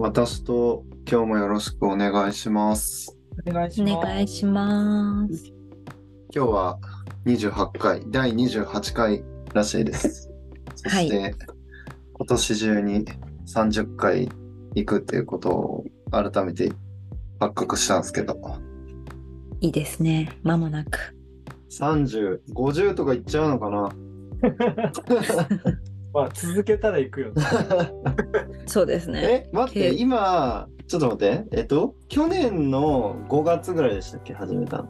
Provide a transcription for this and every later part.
私と今日もよろしくお願いします。おお願いします。願いします。今日は28回、第28回らしいです。そして、今年中に30回行くっていうことを改めて発覚したんですけど、いいですね。まもなく。30、50とか行っちゃうのかな？まあ、続けたら行くよね。そうですね。え、待って、け今、ちょっと待って、えっと、去年の5月ぐらいでしたっけ、始めたの。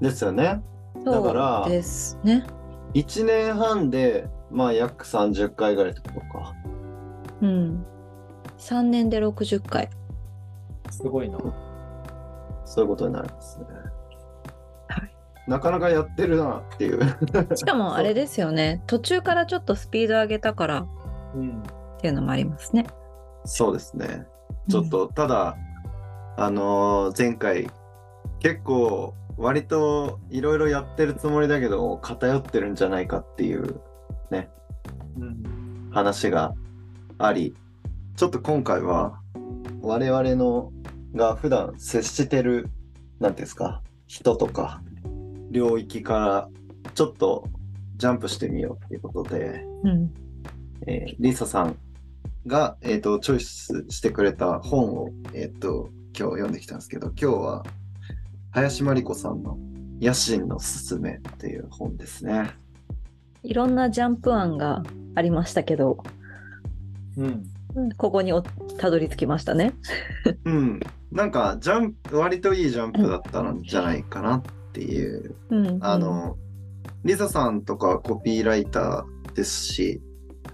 ですよね。だからそうですね。1年半で、まあ約30回ぐらいってことか。うん。3年で60回。すごいな。そういうことになりますね。はいなかなかやってるなっていう。しかもあれですよね。途中からちょっとスピード上げたからっうん。ていうのもありますね。そうですね。ちょっと、ただ、あのー前回、結構、割といろいろやってるつもりだけど、偏ってるんじゃないかっていううん。話があり、ちょっと今回は、我々のが普段接してる、なんていうんですか、人とか、領域から、ちょっとジャンプしてみようっていうことで、うん。えーリサさんが、えー、とチョイスしてくれた本を、えー、と今日読んできたんですけど今日は林真理子さんの「野心のすすめ」っていう本ですね。いろんなジャンプ案がありましたけど、うん。ここにおたどり着きましたね。うん、なんかジャンプ割といいジャンプだったんじゃないかなっていう。うん。あ、のリサさんとかコピーライターですし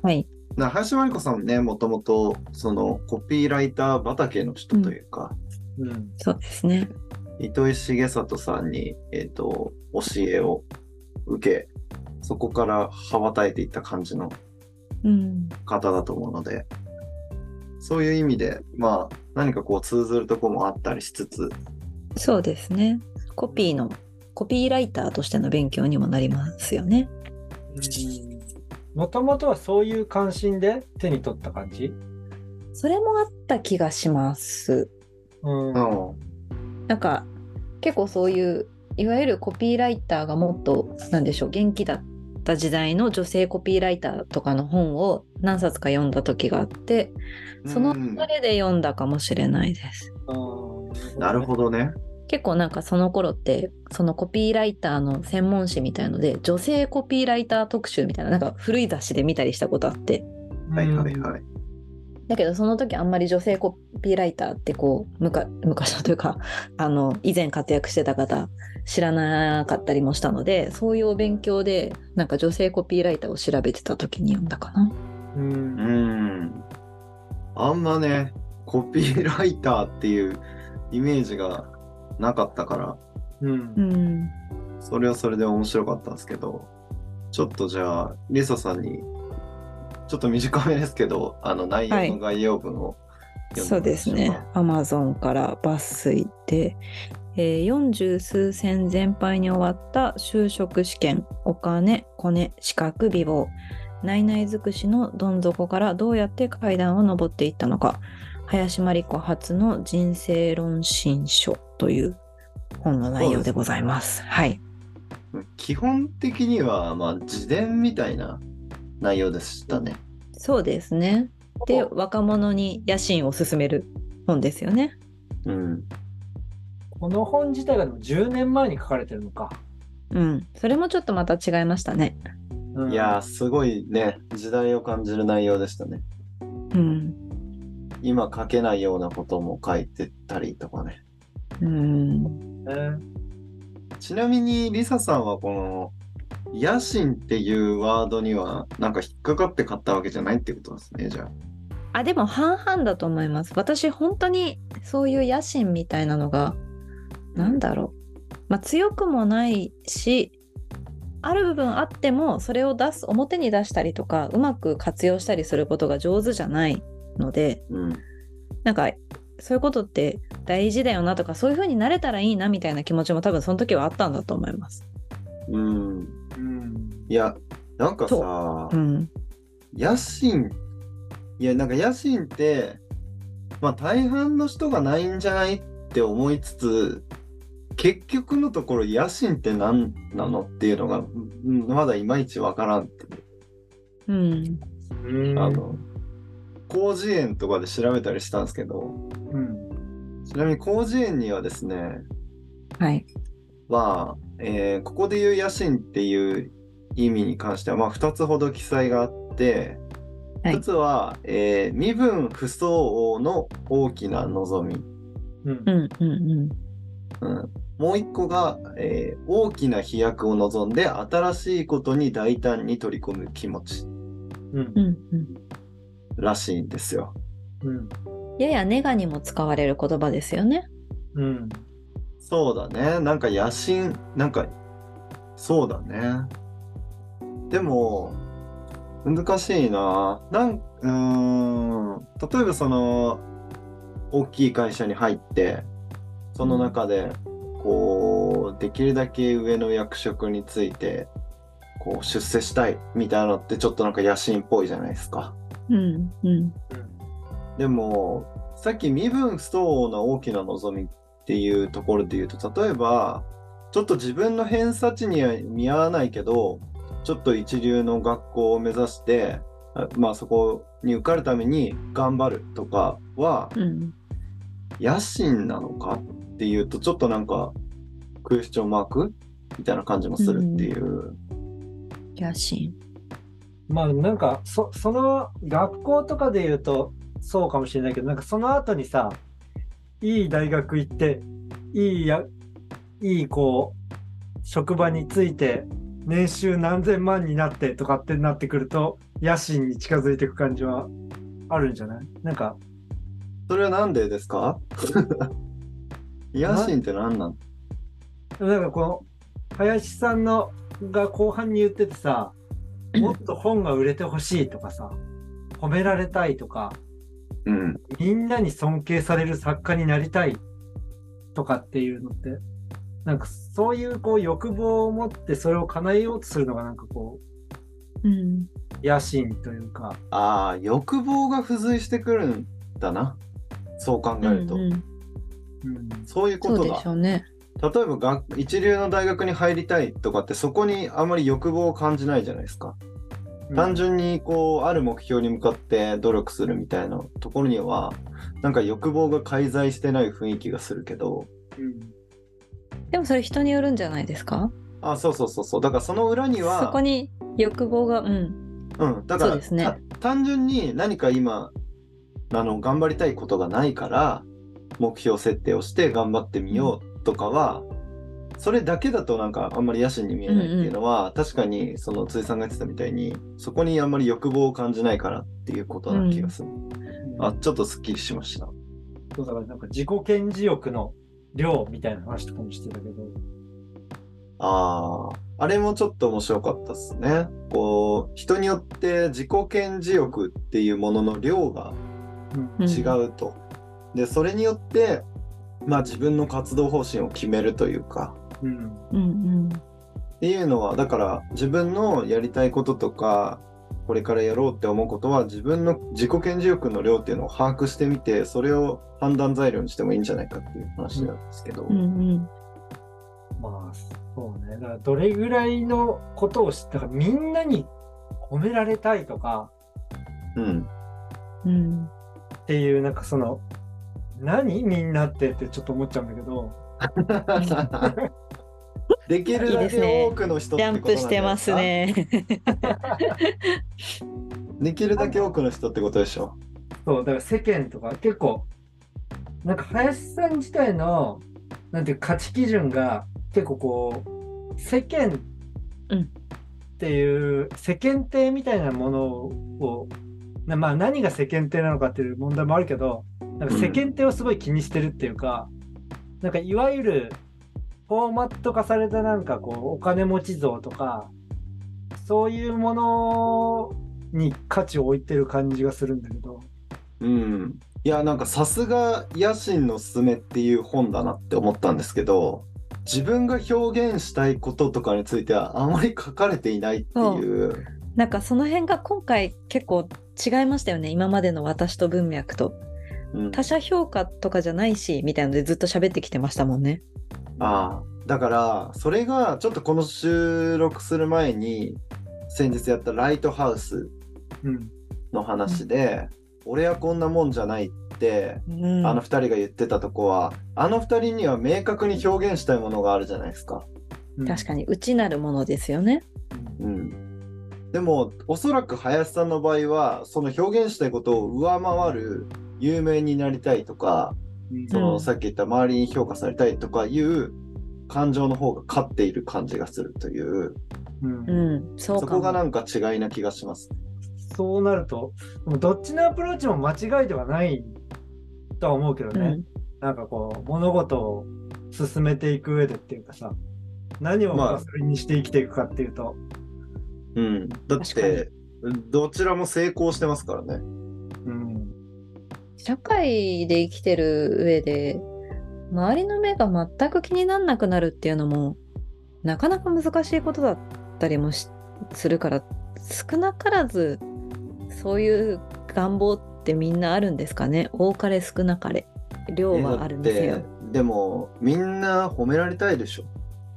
はい。な林真理子さんねもともとそのコピーライター畑の人というか、うん。そうですね。糸井重里さんに、えー、と教えを受けそこから羽ばたいていった感じのうん。方だと思うのでそういう意味でまあ何かこう通ずるとこもあったりしつつそうですね。コピーの、コピーライターとしての勉強にもなりますよね。もともとはそういう関心で手に取った感じ？それもあった気がします。うん。うんなんか結構そういういわゆるコピーライターがもっとなんでしょう元気だった時代の女性コピーライターとかの本を何冊か読んだ時があってそのうん流れで読んだかもしれないです。なるほどね結構なんかその頃ってそのコピーライターの専門誌みたいので女性コピーライター特集みたいななんか古い雑誌で見たりしたことあってはいはいはいだけどその時あんまり女性コピーライターってこうむか昔のというかあの以前活躍してた方知らなかったりもしたのでそういうお勉強でなんか女性コピーライターを調べてた時に読んだかな。う。んあんまねコピーライターっていうイメージがなかったから。うん。う。ん、それはそれで面白かったんですけど、ちょっとじゃあ、リサさんに、ちょっと短めですけど、あの内容の概要文を読んそうですね。アマゾンから抜粋で、えー、40数戦全敗に終わった就職試験お金コネ資格美貌内々尽くしのどん底からどうやって階段を上っていったのか。林真理子初の人生論新書という本の内容でございます。はい。基本的には、まあ、自伝みたいな内容でしたね。そうですね。で若者に野心を勧める本ですよね。うん。この本自体がでも10年前に書かれてるのか。うん。それもちょっとまた違いましたね。うんいやー、すごいね、時代を感じる内容でしたね。うん。今書けないようなことも書いてたりとかね。うん。ねちなみに、リサさんはこの、野心っていうワードには、なんか引っかかって買ったわけじゃないってことですね、じゃあ。あでも半々だと思います私本当にそういう野心みたいなのがなんだろう、まあ、強くもないしある部分あってもそれを出す表に出したりとかうまく活用したりすることが上手じゃないのでうん。なんかそういうことって大事だよなとかそういう風になれたらいいなみたいな気持ちも多分その時はあったんだと思います。うん。うん。いや、なんかそさう、ん、野心、いや、なんか野心って、まあ大半の人がないんじゃないって思いつつ結局のところ野心って何なのっていうのがうんまだいまいちわからんってうん。うんあの広辞苑とかで調べたりしたんですけどうん。ちなみに広辞苑にはですねはい。は、えーここで言う野心っていう意味に関しては、まあ、2つほど記載があって、はい1つは、えー身分不相応の大きな望み、うんう。んうんうん、もう1個が、えー大きな飛躍を望んで新しいことに大胆に取り込む気持ち。うんうん。らしいんですよ。うん。ややネガにも使われる言葉ですよね。うん。そうだね。なんか野心、なんか、そうだね。でも、難しいな。なん、うーん、例えばその、大きい会社に入って、その中で、こう、できるだけ上の役職について、こう、出世したいみたいなのってちょっとなんか野心っぽいじゃないですか。うんうん。でも、さっき身分不相応な大きな望みっていうところで言うと、例えば、ちょっと自分の偏差値には見合わないけど、ちょっと一流の学校を目指して、まあそこに受かるために頑張るとかは、うん。野心なのかっていうと、ちょっとなんか、クエスチョンマークみたいな感じもするっていう。野心。まあなんかそその学校とかで言うとそうかもしれないけどなんかその後にさいい大学行っていいやいいこう職場について年収何千万になってとかってなってくると野心に近づいていく感じはあるんじゃない？なんかそれはなんでですか？野心って何なのなんかこの林さんのが後半に言っててさ もっと本が売れてほしいとかさ褒められたいとかうん。みんなに尊敬される作家になりたいとかっていうのって、なんかそういうこう欲望を持ってそれを叶えようとするのがなんかこうん。う野心というか、ああ、欲望が付随してくるんだな。そう考えると。うんうんうん、そういうことだそうでし。ょうね。例えばが一流の大学に入りたいとかってそこにあまり欲望を感じないじゃないですか。単純にこうある目標に向かって努力するみたいなところにはなんか欲望が介在してない雰囲気がするけど。うん。でもそれ人によるんじゃないですか？あそうそうそうそう。だからその裏にはそこに欲望が、うん。うん、だから、ね。た単純に何か今あの頑張りたいことがないから目標設定をして頑張ってみようとかは、それだけだとなんかあんまり野心に見えないっていうのは、確かにその辻さんが言ってたみたいにそこにあんまり欲望を感じないからっていうことな気がする、あちょっとすっきりしました。そうだからなんか自己顕示欲の量みたいな話とかもしてたけど、あああれもちょっと面白かったですね。こう人によって自己顕示欲っていうものの量がうん。うん。違うと。でそれによってまあ自分の活動方針を決めるというかうんうんうん。っていうのはだから自分のやりたいこととかこれからやろうって思うことは自分の自己顕示欲の量っていうのを把握してみてそれを判断材料にしてもいいんじゃないかっていう話なんですけど、うんうん。まあそうねだからどれぐらいのことを知ったかみんなに褒められたいとかうん、うん。っていうなんかその何みんなってってちょっと思っちゃうんだけど。できるだけいいですね多くの人っジャンてことなんじゃプしてますね。できるだけ多くの人ってことでしょ。そうだから世間とか結構なんか林さん自体のなんていう価値基準が結構こう世間うん。っていう世間体みたいなものを、なまあ何が世間体なのかっていう問題もあるけどなんか世間体をすごい気にしてるっていうか、なんかいわゆるフォーマット化されたなんかこうお金持ち像とかそういうものに価値を置いてる感じがするんだけど。うん。いや、なんかさすが野心のすすめっていう本だなって思ったんですけど、自分が表現したいこととかについてはあまり書かれていないっていう。なんかその辺が今回結構違いましたよね。今までの私と文脈と。うん他者評価とかじゃないしみたいのでずっと喋ってきてましたもんね。ああ、だから、それがちょっとこの収録する前に、先日やったライトハウスうん。の話で、俺はこんなもんじゃないって、うんあの二人が言ってたとこは、あの二人には明確に表現したいものがあるじゃないですか。確かに内なるものですよね。うん。でも、おそらく林さんの場合は、その表現したいことを上回る有名になりたいとか、に。そうのんさっき言った周りに評価されたいとかいう感情の方が勝っている感じがするという、うんうん、そこがなんか違いな気がします。そうなると、でもどっちのアプローチも間違いではないとは思うけどね。うんなんかこう、物事を進めていく上でっていうかさ、何をまあそれにして生きていくかっていうと、うん。だって、どちらも成功してますからね。うん。社会で生きてる上で周りの目が全く気にならなくなるっていうのもなかなか難しいことだったりもしするから少なからずそういう願望ってみんなあるんですかね？多かれ少なかれ量はあるんですよでも、みんな褒められたいでしょ。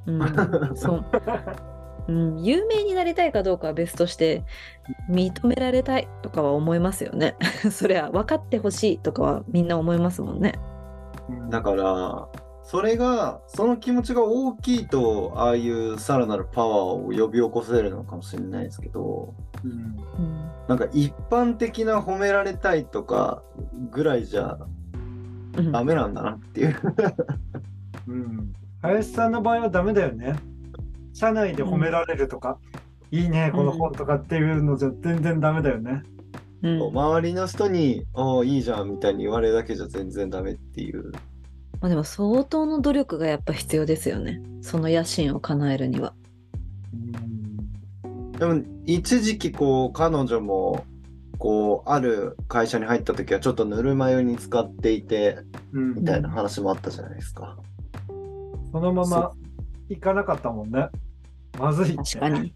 うん、そう、うん、有名になりたいかどうかは別として認められたいとかは思いますよね。それは分かってほしいとかはみんな思いますもんね。うんだから、それが、その気持ちが大きいと、ああいうさらなるパワーを呼び起こせるのかもしれないですけど、うんうんなんか一般的な褒められたいとかぐらいじゃうんダメなんだなっていう。うん。林さんの場合はダメだよね。社内で褒められるとか、いいね、この本とかっていうのじゃ全然ダメだよね。うん周りの人に、ああ、いいじゃんみたいに言われるだけじゃ全然ダメっていう。まあ、でも相当の努力がやっぱ必要ですよね。その野心を叶えるには。うん。でも、一時期こう、彼女も、こう、ある会社に入った時はちょっとぬるま湯に使っていて、うんみたいな話もあったじゃないですか。そのまま行かなかったもんね。まずい。確かに。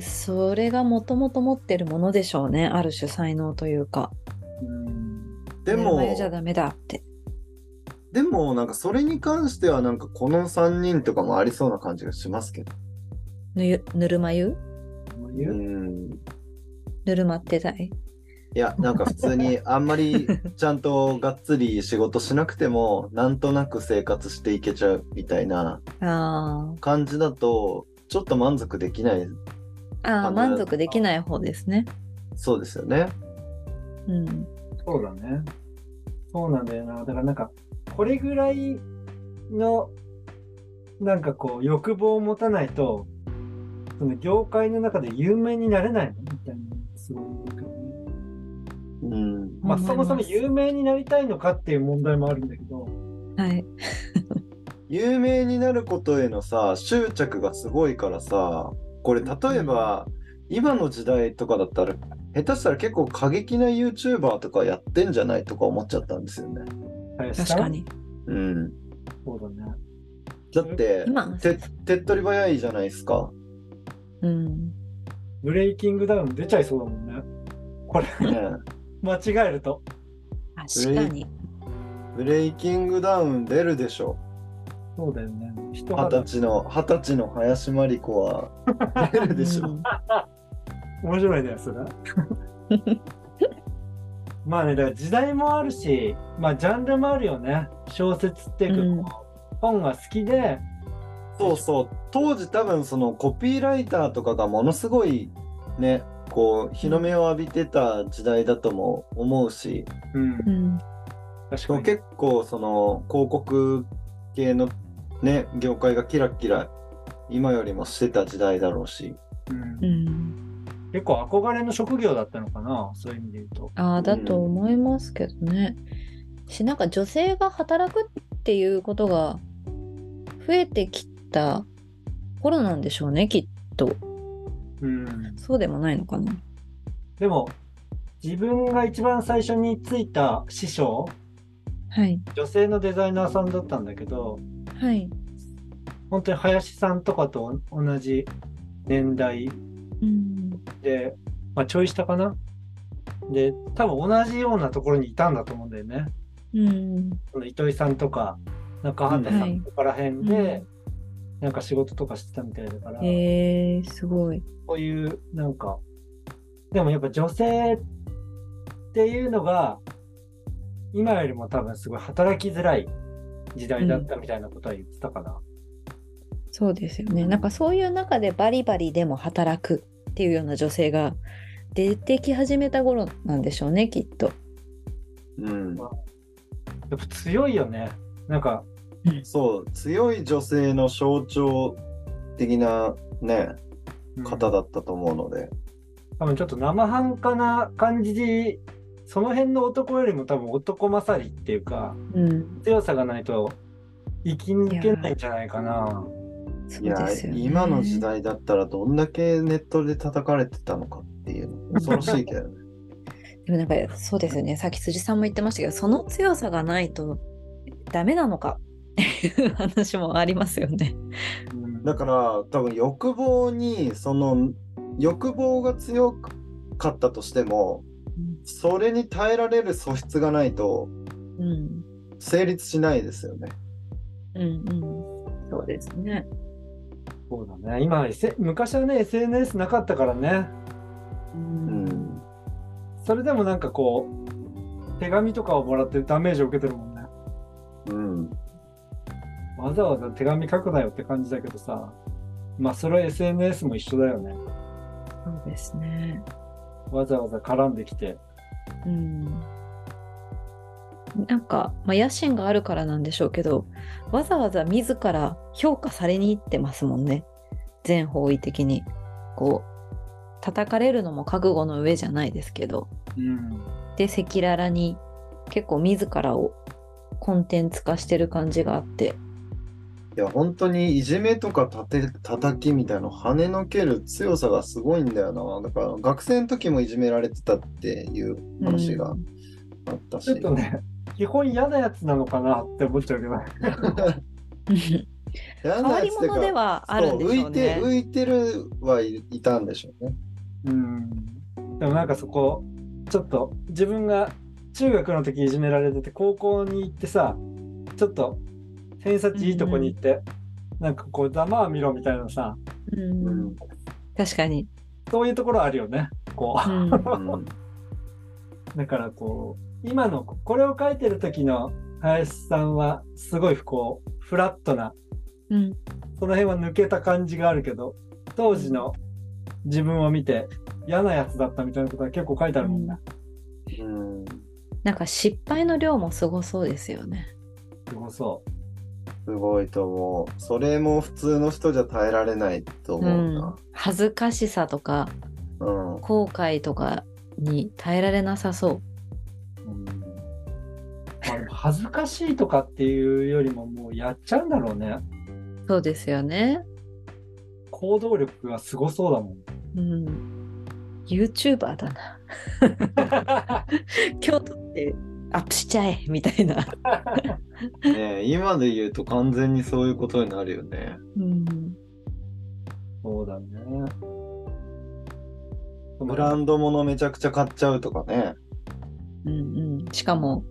それがもともと持ってるものでしょうね。ある種才能というか。うん。でもじゃダメだって。でもなんかそれに関してはなんかこの3人とかもありそうな感じがしますけど。ぬゆぬるま湯？ぬるまってたい？いや、なんか普通に あんまりちゃんとがっつり仕事しなくても、なんとなく生活していけちゃうみたいなあ感じだと、ちょっと満足できない。ーあー、満足できない方ですね。そうですよね。うん。そうだね。そうなんだよな。だからなんか、これぐらいの、なんかこう、欲望を持たないと、その業界の中で有名になれないのみたいな、すごい思うけどね。うん。まあ、そもそも有名になりたいのかっていう問題もあるんだけど、はい。有名になることへのさ、執着がすごいからさ、これ例えば、今の時代とかだったら、下手したら結構過激な YouTuber とかやってんじゃないとか思っちゃったんですよね。確か。に。うん。そうだね。だって今、手手っ取り早いじゃないですか。うん。ブレイキングダウン出ちゃいそうだもんね。これ、ね 間違えると。確かに。ブレイキングダウン出るでしょ。そうだよね。人二肌十歳の、二十歳の林真理子は出るでしょ。うん面白いね、それ。まあね、だから時代もあるし、まあジャンルもあるよね。小説っていうか、うん本が好きで、そうそう。当時多分そのコピーライターとかがものすごいね、こう日の目を浴びてた時代だとも思うし、うんう、ん。確かに。結構その広告系のね、業界がキラキラ今よりもしてた時代だろうし。うんうん。結構憧れの職業だったのかな、そういう意味で言うと。ああ、だと思いますけどね。し、なんか女性が働くっていうことが増えてきた頃なんでしょうね、きっと。うん、そうでもないのかな。でも、自分が一番最初についた師匠、はい。女性のデザイナーさんだったんだけど、はい。本当に林さんとかと同じ年代うん。で、まあ、ちょい下かな？で、多分同じようなところにいたんだと思うんだよね。うん。その糸井さんとか中畑さんとから辺で、なんか仕事とかしてたみたいだから、えー、すごい。こういうなんかでもやっぱ女性っていうのが今よりも多分すごい働きづらい時代だったみたいなことは言ってたかな。そうですよね。なんかそういう中でバリバリでも働くっていうような女性が出てき始めた頃なんでしょうね、きっと。うん。やっぱ強いよね。なんかそう、強い女性の象徴的なね、方だったと思うので。多分ちょっと生半可な感じでその辺の男よりも多分男勝りっていうかうん。強さがないと生き抜けないんじゃないかな。いやね。今の時代だったらどんだけネットで叩かれてたのかっていうの 恐ろしいけどね。でもなんかそうですよね。さっき辻さんも言ってましたけど、その強さがないとダメなのかっていう話もありますよね。うんだから多分欲望にその欲望が強かったとしてもそれに耐えられる素質がないとうん。成立しないですよね。うんうん。そうですね。そうだね。今、S、昔はね SNS なかったからね。う。うんん。それでもなんかこう手紙とかをもらってダメージを受けてるもんね。うん。わざわざ手紙書くなよって感じだけどさ。まあそれは SNS も一緒だよね。そうですね。わざわざ絡んできて。うん。なんか、まあ、野心があるからなんでしょうけど、わざわざ自ら評価されに行ってますもんね。全方位的に。こう、叩かれるのも覚悟の上じゃないですけど。うん。で、赤裸々に結構自らをコンテンツ化してる感じがあって。いや本当にいじめとかたて叩きみたいなの跳ねのける強さがすごいんだよな。だから学生の時もいじめられてたっていう話がうんあったし。ちょっとね、基本嫌なやつなのかなって思っちゃうけどね。嫌変なやつっていうかわり者ではあるんでしょうそう浮いてね。浮いてるはい、いたんでしょうね。うん。でもなんかそこ、ちょっと自分が中学の時いじめられてて、高校に行ってさ、ちょっと偏差値いいとこに行って、なんかこう、ざまあ見ろみたいなさ、うんうん確かに。そういうところあるよね。こう。うんうん だからこう、今の、これを書いてる時の林さんは、すごいこう、フラットな、うんその辺は抜けた感じがあるけど、当時の自分を見て、嫌なやつだったみたいなことは結構書いてあるもんね。うんなんか失敗の量もすごそうですよね。すごそすごいと思う。それも普通の人じゃ耐えられないとう思うんな。恥ずかしさとかうん。後悔とかに耐えられなさそう。う。うん恥ずかしいとかっていうよりも、もうやっちゃうんだろうね。そうですよね。行動力がすごそうだもん。うん。YouTuber だな。京都ってアップしちゃえ みたいな。ねえ今で言うと完全にそういうことになるよね。うん。そうだね。ブランド物めちゃくちゃ買っちゃうとかね。うんうん。しかも、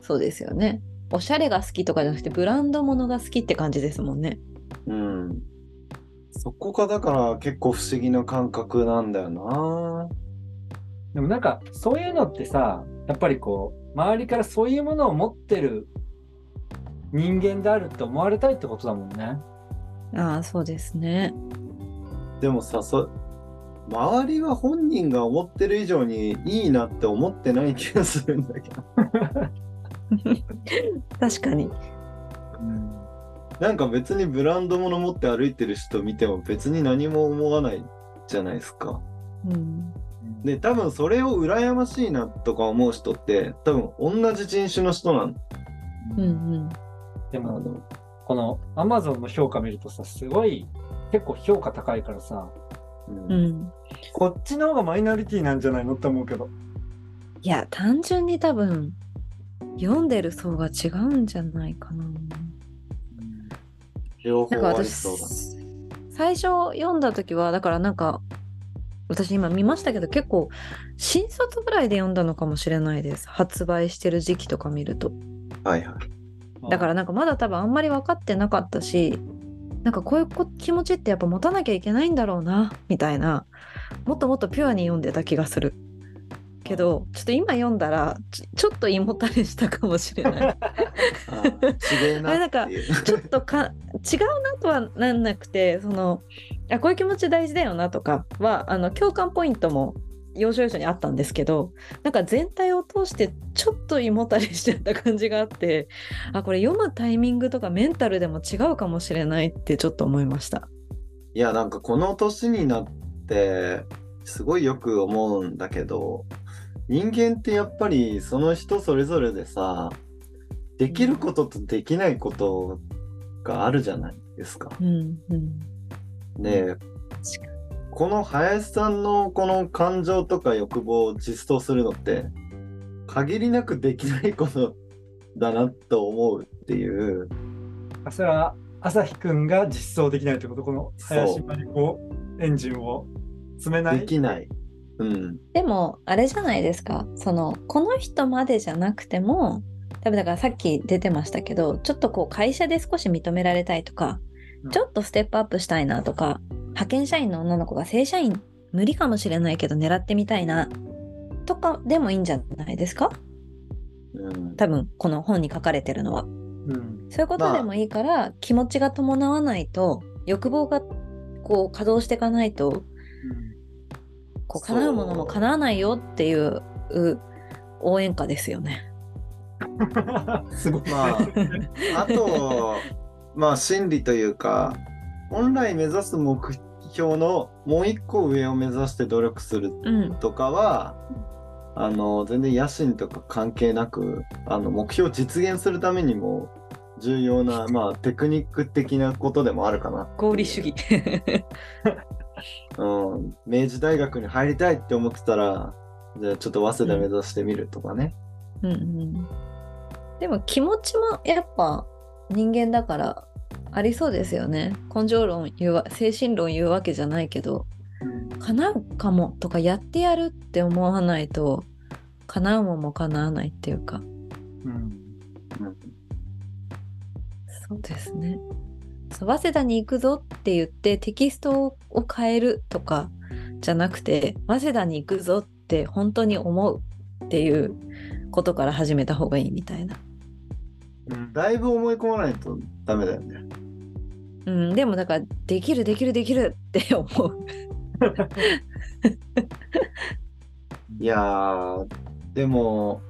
そうですよね。おしゃれが好きとかじゃなくて、ブランド物が好きって感じですもんね。うん。そこがだから結構不思議な感覚なんだよな。でもなんかそういうのってさやっぱりこう周りからそういうものを持ってる人間であるって思われたいってことだもんね。ああ、そうですね。でもさ、そ周りは本人が思ってる以上にいいなって思ってない気がするんだけど。確かに。なんか別にブランド物持って歩いてる人見ても別に何も思わないじゃないですか。うん。で、多分それを羨ましいなとか思う人って多分同じ人種の人なんうんうん。でもあのこの Amazon の評価見るとさすごい結構評価高いからさうんうん。こっちの方がマイノリティなんじゃないのって思うけど。いや、単純に多分、読んでる層が違うんじゃないかな。両方なんか私ありそうだ。、最初読んだ時は、だからなんか、私今見ましたけど結構新卒ぐらいで読んだのかもしれないです。発売してる時期とか見ると。はいはい。だからなんかまだ多分あんまり分かってなかったしなんかこういうこ気持ちってやっぱ持たなきゃいけないんだろうなみたいな。もっともっとピュアに読んでた気がする。けどちょっと今読んだらちょちょっと胃もたれしたかもしれない。あー違えなっていう。ちょっとか違うなとはなんなくてそのあこういう気持ち大事だよなとかはあの共感ポイントも要所要所にあったんですけどなんか全体を通してちょっと胃もたれしちゃった感じがあってあこれ読むタイミングとかメンタルでも違うかもしれないってちょっと思いました。いや、なんかこの年になって、すごいよく思うんだけど、人間ってやっぱりその人それぞれでさ、できることとできないことがあるじゃないですか。うんうん、で、この林さんのこの感情とか欲望を実装するのって、限りなくできないことだなと思うっていう、あそれは朝日くんが実装できないってこと？この林真理子エンジンを詰めない？できない。うん。でもあれじゃないですか。そのこの人までじゃなくても多分だからさっき出てましたけどちょっとこう会社で少し認められたいとか、うんちょっとステップアップしたいなとか派遣社員の女の子が正社員無理かもしれないけど狙ってみたいなとかでもいいんじゃないですか？うん、多分この本に書かれてるのは。うん。そういうことでもいいから、気持ちが伴わないと欲望がこう稼働していかないとこう叶うものも叶わないよっていうう応援歌ですよね。う。ん すごい。まあ、あと、まあ、心理というか、本来目指す目標のもう一個上を目指して努力するうん、とかは、あの、全然野心とか関係なく、あの、目標を実現するためにも重要な、まあ、テクニック的なことでもあるかな。合理主義。うん。明治大学に入りたいって思ってたら、じゃあちょっと早稲田目指してみるとかね。うんうん、でも気持ちもやっぱ人間だからありそうですよね。根性論言うわ精神論言うわけじゃないけど叶うかもとかやってやるって思わないと叶うもんも叶わないっていうかうんうんそうですね。早稲田に行くぞって言ってテキストを変えるとかじゃなくて早稲田に行くぞって本当に思うっていうことから始めた方がいいみたいな。うんだいぶ思い込まないとダメだよね。うん、でもだからできるできるできるって思う。いやー、でも、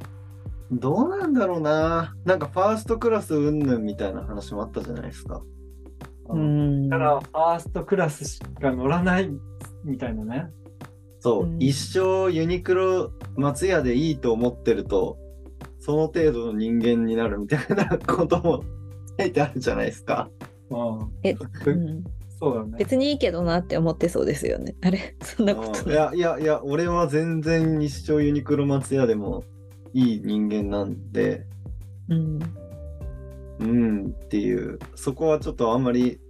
どうなんだろうな。なんかファーストクラス云々みたいな話もあったじゃないですか。うんだからファーストクラスしか乗らないみたいなね。そう、うん一生ユニクロ松屋でいいと思ってると、その程度の人間になるみたいなことも書いてあるじゃないですか。うん、え、うん、そうだね。別にいいけどなって思ってそうですよね。あれ そんなことない。うんいやいやいや、俺は全然一生ユニクロ松屋でもいい人間なんで、うんうんっていう、そこはちょっとあんまり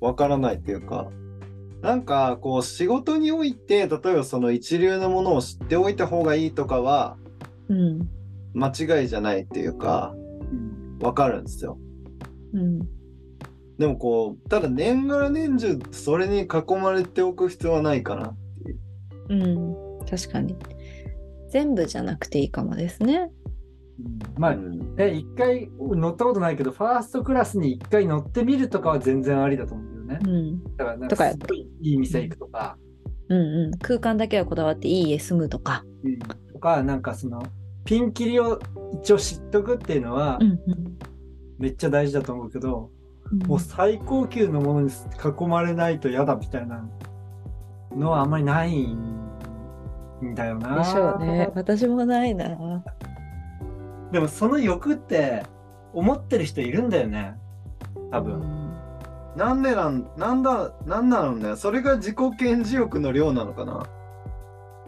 わからないっていうか、なんかこう仕事において、例えばその一流のものを知っておいた方がいいとかはうん間違いじゃないっていうか、うんわかるんですよ。うんでもこう、ただ年がら年中それに囲まれておく必要はないかな。うん確かに。全部じゃなくていいかもですね。うんまあ、一回乗ったことないけど、ファーストクラスに一回乗ってみるとかは全然ありだと思うけどねう。んだからなんとかいい店行くとか、うんうん、空間だけはこだわっていい家住むとか。うんとか、なんかその、ピンキリを一応知っとくっていうのはめっちゃ大事だと思うけど、うんもう最高級のものに囲まれないと嫌だみたいなのはあんまりないんだよな。でしょうね。私もないな。でもその欲って思ってる人いるんだよね。多分。なんでなん、なんだ、なんなのね。それが自己顕示欲の量なのかな。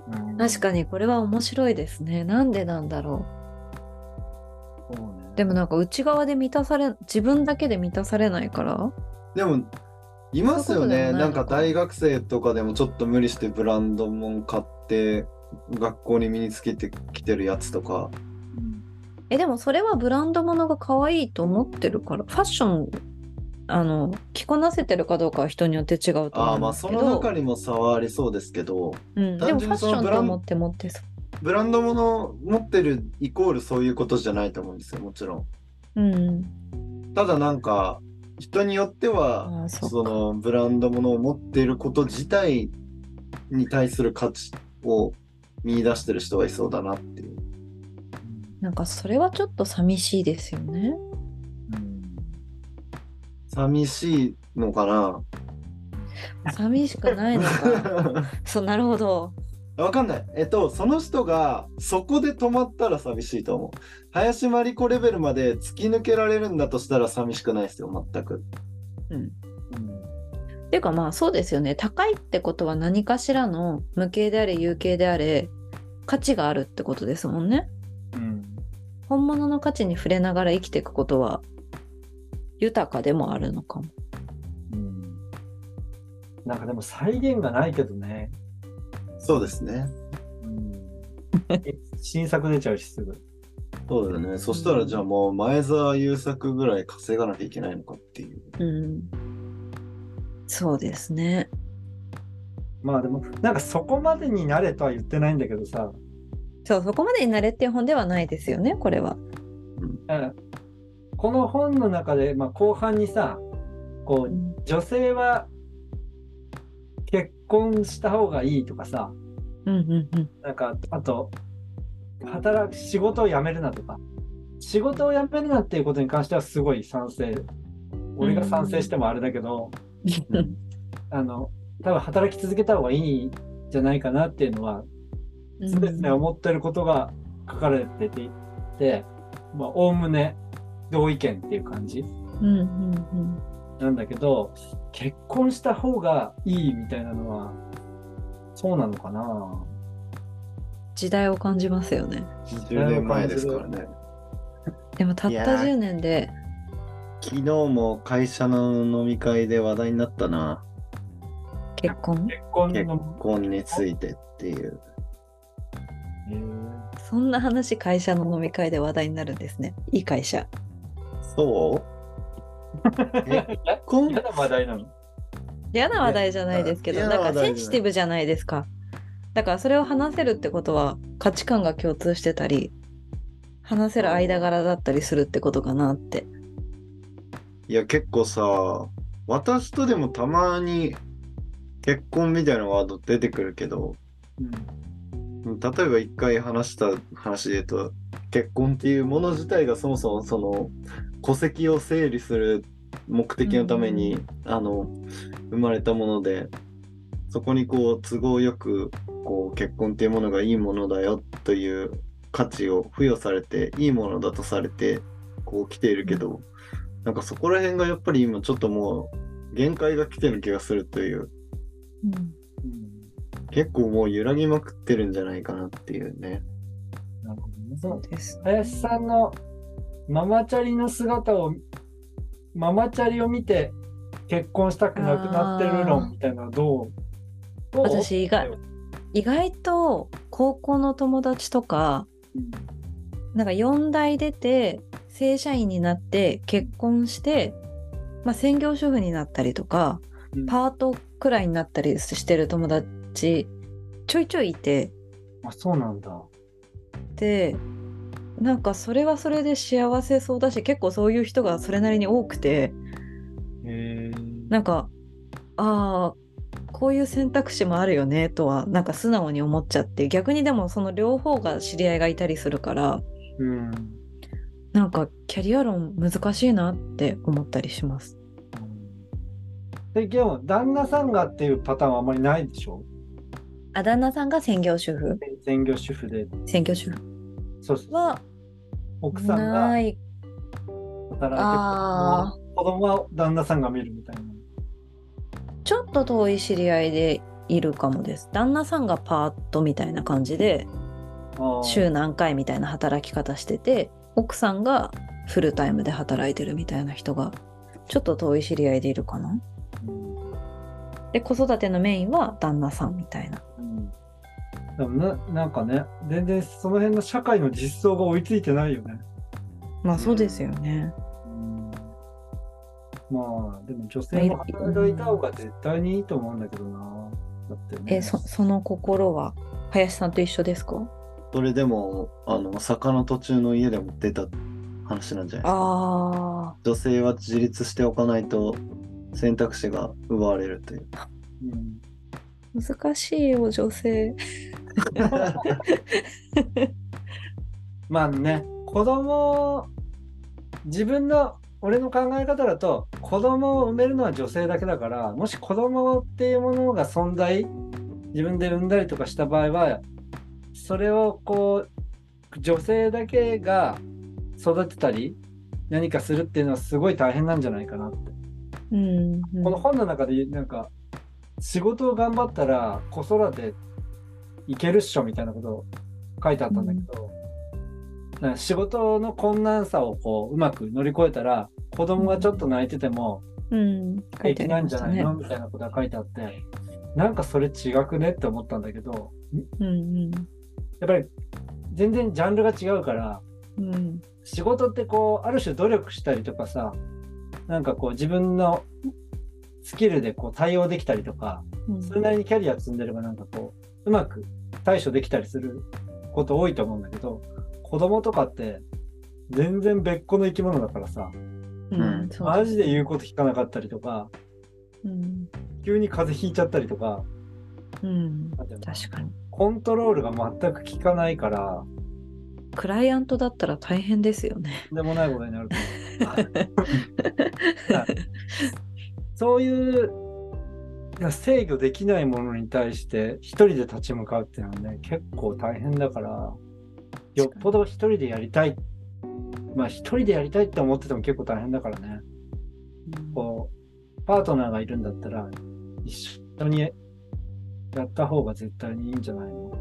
うん確かにこれは面白いですね。なんでなんだろそうねう。でもなんか内側で満たされ、自分だけで満たされないから。でも、いますよね。もなんか大学生とかでもちょっと無理してブランドもん買って学校に身につけてきてるやつとか。えでもそれはブランド物が可愛いと思ってるからファッションあの着こなせてるかどうかは人によって違うとああまあ思うんですけど。その中にも差はありそうですけど、うん、でもファッションそのブランと思って持ってブランドもの持ってるイコールそういうことじゃないと思うんですよ、もちろん。うん。ただなんか人によってはそのブランドものを持っていること自体に対する価値を見出してる人がいそうだなっていう。なんかそれはちょっと寂しいですよね寂しいのかな？寂しくないのか。そうなるほど。わかんない。えっと、その人がそこで止まったら寂しいと思う。林真理子レベルまで突き抜けられるんだとしたら寂しくないですよ、全く。うん。っていうかまあそうですよね。高いってことは何かしらの無形であれ有形であれ価値があるってことですもんね。うん。本物の価値に触れながら生きていくことは豊かでもあるのかもうんなんかでも再現がないけどね。そうですね。うん、新作出ちゃうしすぐ。そうだよね。そしたらじゃあもう前澤友作ぐらい稼がなきゃいけないのかっていう。うんそうですねまあでも、なんかそこまでになれとは言ってないんだけどさ、そうそこまでになれっていう本ではないですよねこれはうんこの本の中で、まあ、後半にさ、こう、女性は結婚した方がいいとかさ、うんうんうん。なんか、あと、働く、仕事を辞めるなとか、仕事を辞めるなっていうことに関してはすごい賛成。俺が賛成してもあれだけど、あの、多分働き続けた方がいいんじゃないかなっていうのは、常々思ってることが書かれていて、まあ、おおむね同意見っていう感じうんうんうん。なんだけど、結婚した方がいいみたいなのは、そうなのかな？時代を感じますよね。10年前ですからね。でもたったいやー。10年で。昨日も会社の飲み会で話題になったな。結婚？結婚結の、婚についてっていう。えー。そんな話会社の飲み会で話題になるんですね。いい会社そう？結婚嫌な話題なの？嫌な話題じゃないですけど嫌なん話題じゃない。センシティブじゃないですか。だからそれを話せるってことは価値観が共通してたり話せる間柄だったりするってことかなって。いや結構さ、私とでもたまに結婚みたいなワード出てくるけど、例えば一回話した話で言うと、結婚っていうもの自体がそもそもその戸籍を整理する目的のために、あの生まれたもので、そこにこう都合よくこう結婚っていうものがいいものだよという価値を付与されていいものだとされてこう来ているけど、なんかそこら辺がやっぱり今ちょっともう限界が来てる気がするという。うん。結構もう揺らぎまくってるんじゃないかなっていうね。なるほどね。そそうのです林さんのママチャリの姿を、ママチャリを見て結婚したくなくなってる論みたいなどう？私意外意外と高校の友達とかうんなんか4代出て正社員になって結婚して、まあ、専業主婦になったりとかうん。パートくらいになったりしてる友達ちょいちょいいて。あ、そうなんだ。でなんかそれはそれで幸せそうだし結構そういう人がそれなりに多くてへえ。なんかああこういう選択肢もあるよねとはなんか素直に思っちゃって逆にでもその両方が知り合いがいたりするからうん。なんかキャリア論難しいなって思ったりします。で、でも、旦那さんがっていうパターンはあまりないでしょあ旦那さんが専業主婦専業主婦で。専業主婦は奥さんが働いてあ子供は旦那さんが見るみたいな。ちょっと遠い知り合いでいるかもです。旦那さんがパートみたいな感じで週何回みたいな働き方してて奥さんがフルタイムで働いてるみたいな人がちょっと遠い知り合いでいるかな。うんで子育てのメインは旦那さんみたいな。うんでもななんかね、全然その辺の社会の実装が追いついてないよね。まあそうですよね。うんまあ、でも女性も働いた方が絶対にいいと思うんだけどな。だってね。えそその心は林さんと一緒ですか？それでも、あの、坂の途中の家でも出た話なんじゃないですか。あ女性は自立しておかないと選択肢が奪われるという。うんー難しいよ女性。まあね、子供、自分の、俺の考え方だと、子供を産めるのは女性だけだから、もし子供っていうものが存在、自分で産んだりとかした場合は、それをこう、女性だけが育てたり、何かするっていうのはすごい大変なんじゃないかなって。うんうんこの本の中で、なんか、仕事を頑張ったら子育ていけるっしょみたいなことを書いてあったんだけど、なんか仕事の困難さをこううまく乗り越えたら子供がちょっと泣いてても平気なんじゃない。のみたいなことが書いてあってなんかそれ違くねって思ったんだけどうんうん。やっぱり全然ジャンルが違うからうん。仕事ってこうある種努力したりとかさなんかこう自分のスキルでこう対応できたりとかうん。それなりにキャリア積んでればなんかこううまく対処できたりすること多いと思うんだけど子供とかって全然別個の生き物だからさうん。マジで言うこと聞かなかったりとかうん。急に風邪ひいちゃったりとかうん。確かに。コントロールが全く効かないから。クライアントだったら大変ですよね。とんでもないことになると思う。そういういや制御できないものに対して一人で立ち向かうっていうのはね結構大変だからよっぽど一人でやりたい。まあ一人でやりたいって思ってても結構大変だからね。こうパートナーがいるんだったら一緒にやった方が絶対にいいんじゃないの？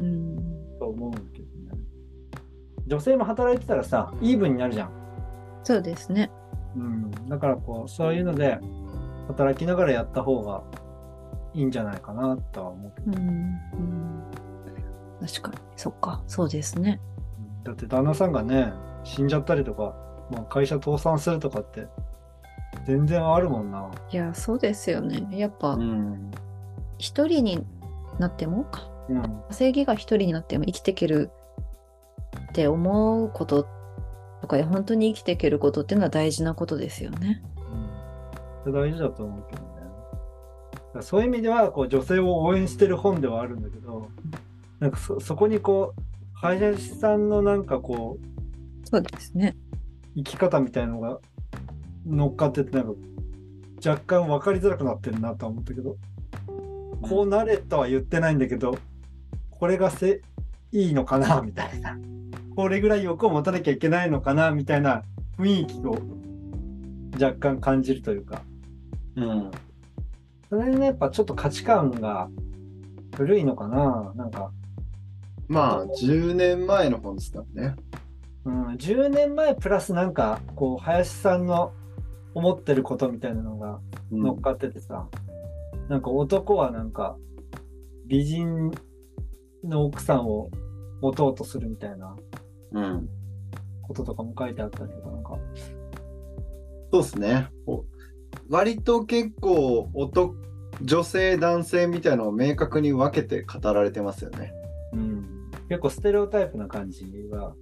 うん。と思うんだけどね。女性も働いてたらさイーブンになるじゃん。そうですね。うん、だからこうそういうので働きながらやった方がいいんじゃないかなとは思うけど、うんうん確かに。そっか。そうですね。だって旦那さんがね死んじゃったりとか、まあ、会社倒産するとかって全然あるもんな。いや、そうですよね。やっぱうん。一人になってもうん、稼ぎが一人になっても生きていけるって思うこととか本当に生きていけることっていうのは大事なことですよね。大事だと思うけどね。そういう意味ではこう女性を応援してる本ではあるんだけどなんかそそこにこう林さんのなんかこうそうですね。生き方みたいのが乗っかっててなんか若干分かりづらくなってるなとは思ったけどこうなれとは言ってないんだけどこれがせいいのかなみたいなこれぐらい欲を持たなきゃいけないのかなみたいな雰囲気を若干感じるというかうん。それねやっぱちょっと価値観が古いのかな？なんか、まあ、10年前の本ですからね。うん、10年前プラスなんかこう林さんの思ってることみたいなのがうん乗っかっててさ、なんか男はなんか美人の奥さんを持とうとするみたいなうん。こととかも書いてあったりとかなんかそうですね。お割と結構男、女性、男性みたいなのを明確に分けて語られてますよね。うん、結構ステレオタイプな感じは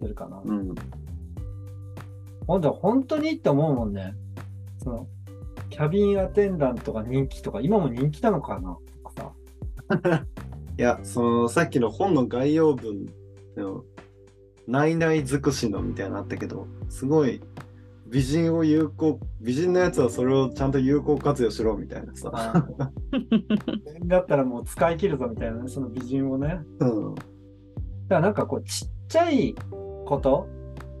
するかな。うん。ほんと本当にって思うもんね。そのキャビンアテンダントが人気とか今も人気なのかな？とかさ。いや、そのさっきの本の概要文の、ないない尽くしのみたいなのあったけど、すごい美人を有効、美人のやつはそれをちゃんと有効活用しろみたいなさ。だったらもう使い切るぞみたいなね、その美人をね。うん。だからなんかこうちっちゃいこと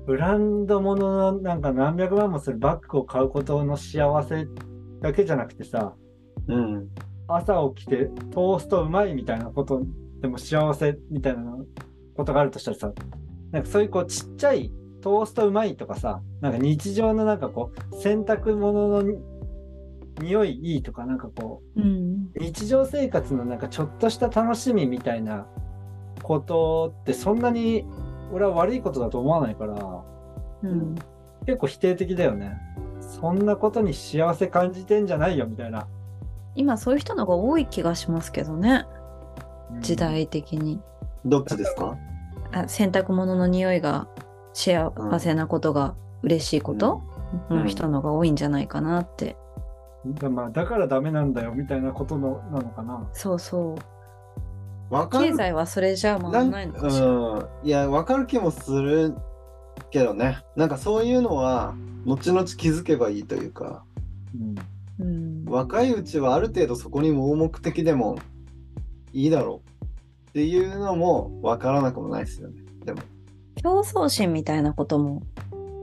ブランド物のなんか何百万もするバッグを買うことの幸せだけじゃなくてさうん。朝起きてトーストうまいみたいなことでも幸せみたいなことがあるとしたらさなんかそういうこうちっちゃいトーストうまいとかさなんか日常のなんかこう洗濯物の匂いいいとか、なんかこうん。う、日常生活のなんかちょっとした楽しみみたいなことってそんなに俺は悪いことだと思わないから、うん。結構否定的だよね。そんなことに幸せ感じてんじゃないよみたいな。今そういう人の方が多い気がしますけどね。うん時。代的に。どっちですか？あ洗濯物の匂いが幸せなことが嬉しいことうんの人の方が多いんじゃないかなって。だまあ、だからダメなんだよみたいなことのなのかな。そうそう。わかる経済はそれじゃ回らないのかしら。うん、いや、わかる気もするけどね。なんかそういうのは、後々気づけばいいというか、うんうん。若いうちはある程度そこに盲目的でもいいだろうっていうのもわからなくもないですよね。でも、競争心みたいなことも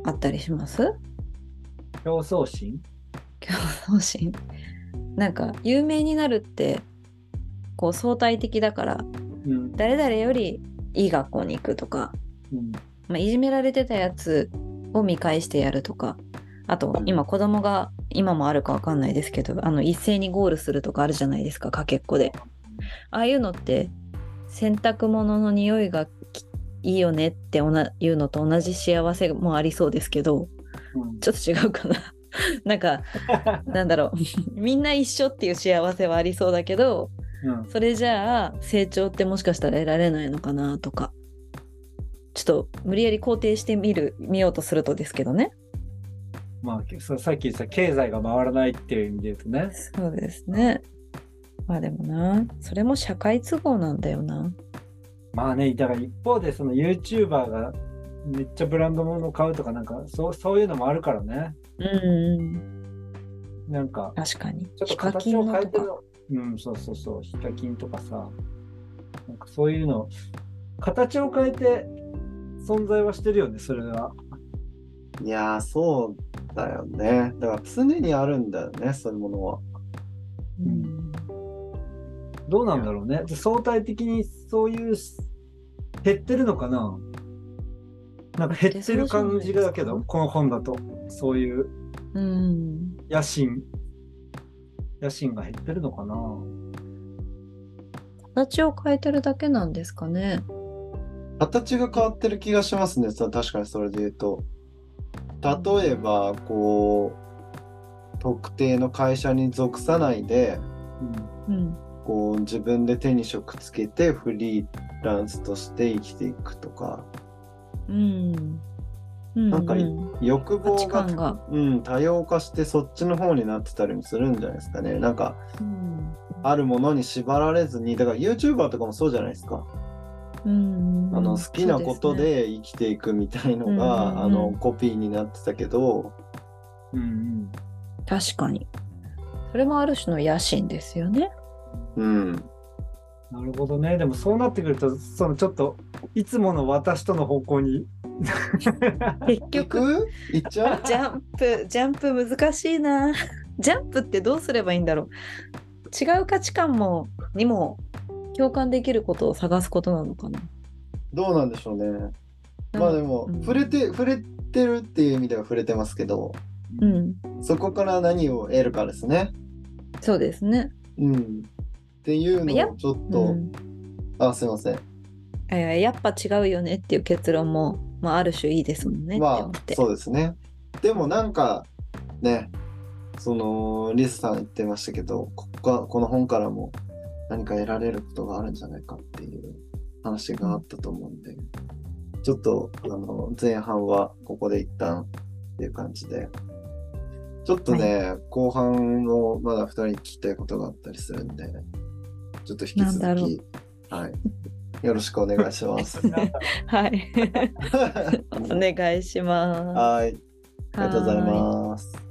あったりします？競争心？競争心。なんか有名になるってこう相対的だからうん。誰々よりいい学校に行くとか、うん。まあ、いじめられてたやつを見返してやるとかあとうん今子供が今もあるかわかんないですけどあの一斉にゴールするとかあるじゃないですかかけっこでああいうのって洗濯物の匂いがきいいよねっておないうのと同じ幸せもありそうですけどうん。ちょっと違うかな。なんかなんだろう。みんな一緒っていう幸せはありそうだけどうん。それじゃあ成長ってもしかしたら得られないのかなとか。ちょっと無理やり肯定してみる見ようとするとですけどね。まあ、そうさっき言った経済が回らないっていう意味で言うとね。そうですね。まあでもなそれも社会都合なんだよなまあね、だから一方でその YouTuber がめっちゃブランド物を買うとかなんかそうそういうのもあるからね。うんうんなんか確かにちょっと形を変えてるの。うん、そうそうそう。ヒカキンとかさ。なんかそういうの、形を変えて存在はしてるよね、それは。いやー、そうだよね。だから常にあるんだよね、そういうものは。うんどうなんだろうね。で相対的にそういう減ってるのかな？なんか減ってる感じだけど、この本だと。そういううん野心。野心が減ってるのかな？形を変えてるだけなんですかね形が変わってる気がしますね。確かにそれで言うと。例えば、こう、特定の会社に属さないで、うんこう自分で手に職つけてフリーランスとして生きていくとか、うん。うんなんか欲望が観が。うん、多様化してそっちの方になってたりもするんじゃないですかね。なんか、うん。あるものに縛られずに、だから YouTuber とかもそうじゃないですか。うん。あの好きなことで生きていくみたいのうんが、うんうん。あのコピーになってたけど、うんうん。確かに。それもある種の野心ですよねうん、なるほどね。でもそうなってくると、そのちょっと、いつもの私との方向に。結行局く？行っちゃう？ジャンプジャンプ難しいな。ジャンプってどうすればいいんだろう。違う価値観もにも共感できることを探すことなのかな。どうなんでしょうね。まあでも、うん。触れて、触れてるっていう意味では触れてますけど、うん。そこから何を得るかですね。そうですね。うん。っていうやのをちょっうと、んあ、すいません。いややっぱ違うよねっていう結論も、まあ、ある種いいですもんねまあ、思って、そうですね。でもなんか、ね、その、リスさん言ってましたけど、ここがこの本からも何か得られることがあるんじゃないかっていう話があったと思うんで、ちょっと、あの、前半はここで一旦っていう感じで、ちょっとね、後半もまだ2人に聞きたいことがあったりするんで、ちょっと引きなんだろう続き、はい。よろしくお願いします。はい お願いしますはい。ありがとうございます。